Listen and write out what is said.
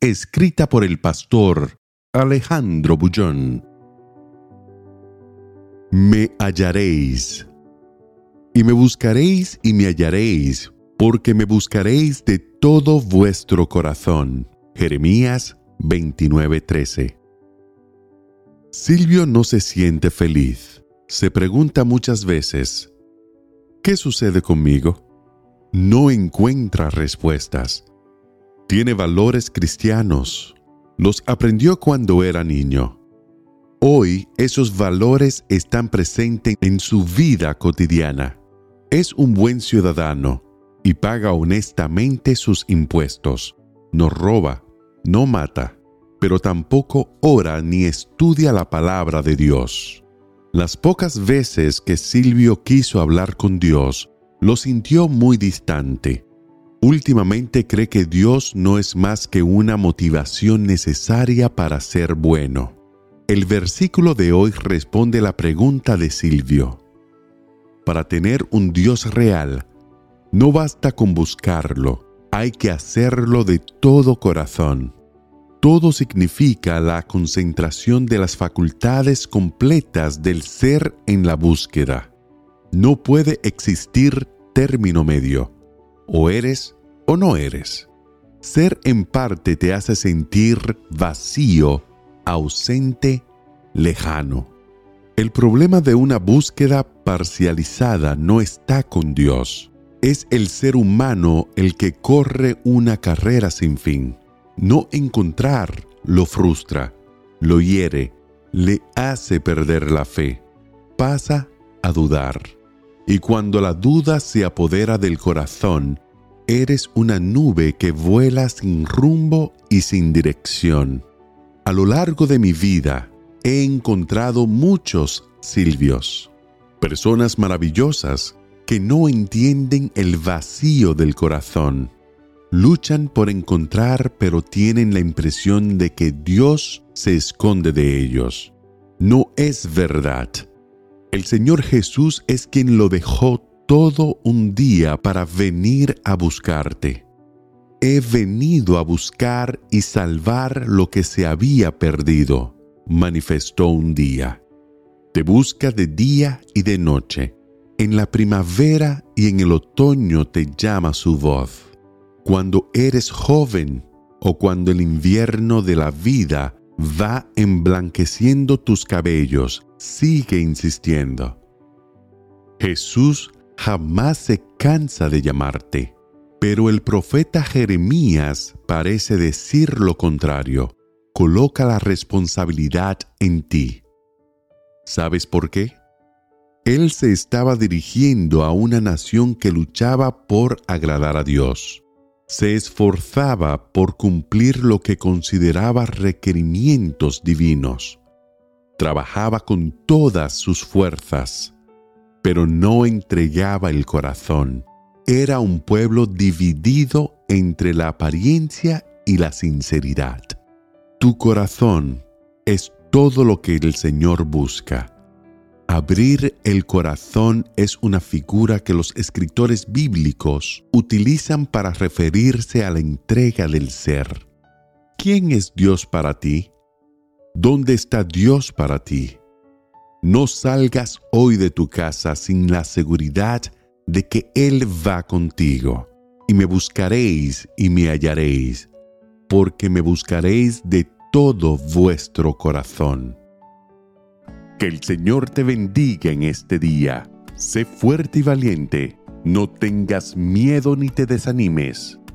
Escrita por el pastor Alejandro Bullón. Me hallaréis. Y me buscaréis y me hallaréis, porque me buscaréis de todo vuestro corazón. Jeremías 29:13. Silvio no se siente feliz. Se pregunta muchas veces, ¿qué sucede conmigo? No encuentra respuestas. Tiene valores cristianos. Los aprendió cuando era niño. Hoy esos valores están presentes en su vida cotidiana. Es un buen ciudadano y paga honestamente sus impuestos. No roba, no mata, pero tampoco ora ni estudia la palabra de Dios. Las pocas veces que Silvio quiso hablar con Dios, lo sintió muy distante. Últimamente cree que Dios no es más que una motivación necesaria para ser bueno. El versículo de hoy responde la pregunta de Silvio. Para tener un Dios real, no basta con buscarlo, hay que hacerlo de todo corazón. Todo significa la concentración de las facultades completas del ser en la búsqueda. No puede existir término medio. O eres o no eres. Ser en parte te hace sentir vacío, ausente, lejano. El problema de una búsqueda parcializada no está con Dios. Es el ser humano el que corre una carrera sin fin. No encontrar lo frustra, lo hiere, le hace perder la fe, pasa a dudar. Y cuando la duda se apodera del corazón, eres una nube que vuela sin rumbo y sin dirección. A lo largo de mi vida he encontrado muchos Silvios, personas maravillosas que no entienden el vacío del corazón luchan por encontrar pero tienen la impresión de que Dios se esconde de ellos. No es verdad. El Señor Jesús es quien lo dejó todo un día para venir a buscarte. He venido a buscar y salvar lo que se había perdido, manifestó un día. Te busca de día y de noche. En la primavera y en el otoño te llama su voz cuando eres joven o cuando el invierno de la vida va emblanqueciendo tus cabellos, sigue insistiendo. Jesús jamás se cansa de llamarte, pero el profeta Jeremías parece decir lo contrario. Coloca la responsabilidad en ti. ¿Sabes por qué? Él se estaba dirigiendo a una nación que luchaba por agradar a Dios se esforzaba por cumplir lo que consideraba requerimientos divinos. Trabajaba con todas sus fuerzas, pero no entregaba el corazón. Era un pueblo dividido entre la apariencia y la sinceridad. Tu corazón es todo lo que el Señor busca Abrir el corazón es una figura que los escritores bíblicos utilizan para referirse a la entrega del ser. ¿Quién es Dios para ti? ¿Dónde está Dios para ti? No salgas hoy de tu casa sin la seguridad de que Él va contigo. Y me buscaréis y me hallaréis, porque me buscaréis de todo vuestro corazón. Que el Señor te bendiga en este día. Sé fuerte y valiente. No tengas miedo ni te desanimes,